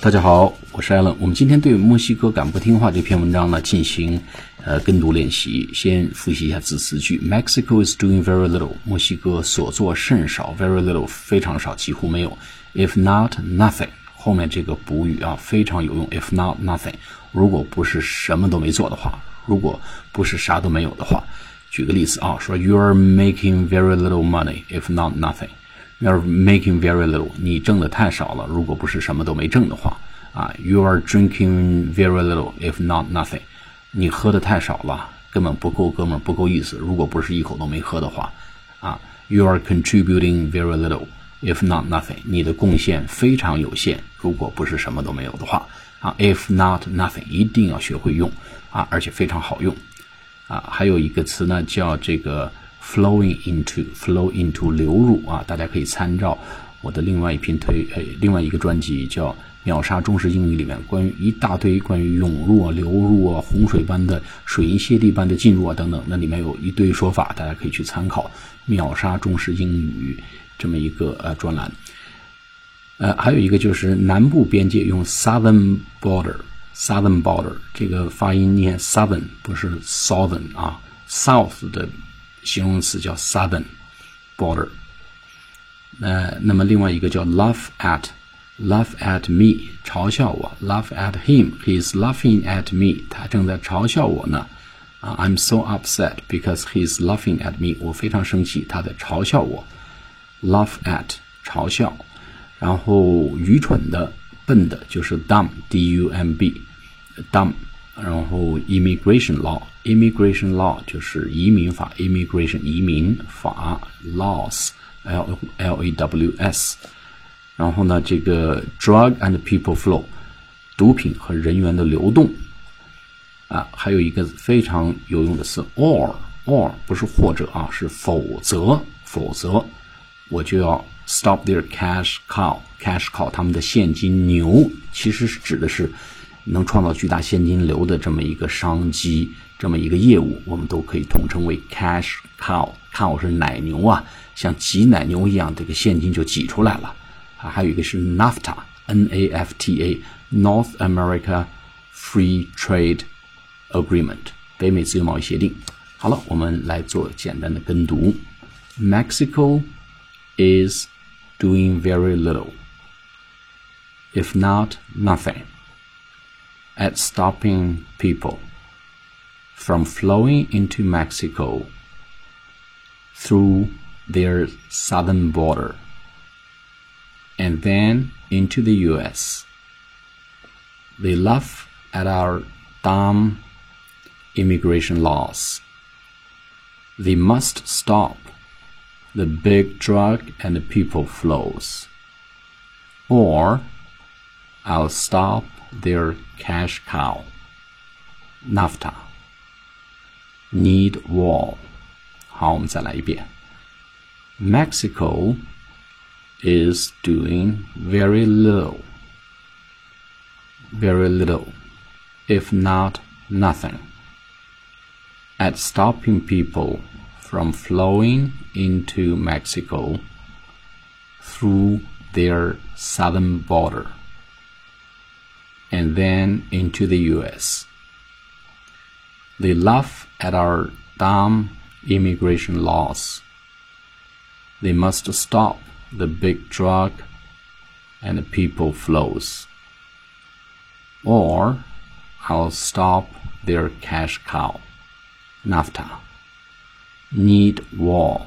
大家好，我是艾伦。我们今天对墨西哥敢不听话这篇文章呢进行呃跟读练习。先复习一下字词句：Mexico is doing very little。墨西哥所做甚少，very little 非常少，几乎没有。If not nothing，后面这个补语啊非常有用。If not nothing，如果不是什么都没做的话，如果不是啥都没有的话。举个例子啊，说 You're making very little money. If not nothing。You're making very little，你挣的太少了。如果不是什么都没挣的话，啊，You are drinking very little，if not nothing，你喝的太少了，根本不够，哥们不够意思。如果不是一口都没喝的话，啊，You are contributing very little，if not nothing，你的贡献非常有限。如果不是什么都没有的话，啊，if not nothing，一定要学会用，啊，而且非常好用，啊，还有一个词呢，叫这个。Flowing into flow into 流入啊，大家可以参照我的另外一篇推呃另外一个专辑叫《秒杀中式英语》里面关于一大堆关于涌入啊、流入啊、洪水般的水银泻地般的进入啊等等，那里面有一堆说法，大家可以去参考《秒杀中式英语》这么一个呃专栏。呃，还有一个就是南部边界用 southern border，southern border 这个发音念 southern 不是 southern 啊，south 的。形容词叫 southern border。呃，那么另外一个叫 laugh at，laugh at me，嘲笑我；laugh at him，he's laughing at me，他正在嘲笑我呢。啊，I'm so upset because he's laughing at me，我非常生气，他在嘲笑我。laugh at，嘲笑。然后愚蠢的、笨的，就是 dumb，d-u-m-b，dumb。 然后 immigration law，immigration law 就是移民法，immigration 移民法，laws，l l a w s。然后呢，这个 drug and people flow，毒品和人员的流动。啊，还有一个非常有用的词 or，or 不是或者啊，是否则，否则我就要 stop their cash cow，cash cow 他们的现金牛，其实是指的是。能创造巨大现金流的这么一个商机，这么一个业务，我们都可以统称为 cash cow。cow 是奶牛啊，像挤奶牛一样，这个现金就挤出来了啊。还有一个是 NAFTA，N-A-F-T-A，North America Free Trade Agreement，北美自由贸易协定。好了，我们来做简单的跟读。Mexico is doing very little, if not nothing. at stopping people from flowing into Mexico through their southern border and then into the US. They laugh at our dumb immigration laws. They must stop the big drug and the people flows. Or I'll stop their cash cow. NAFTA need wall. 好，我们再来一遍。Mexico is doing very little, very little, if not nothing, at stopping people from flowing into Mexico through their southern border and then into the US. They laugh at our dumb immigration laws. They must stop the big drug and the people flows. Or I'll stop their cash cow. NAFTA. Need wall.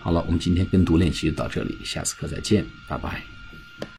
好了，我们今天跟读练习就到这里，下次课再见，拜拜。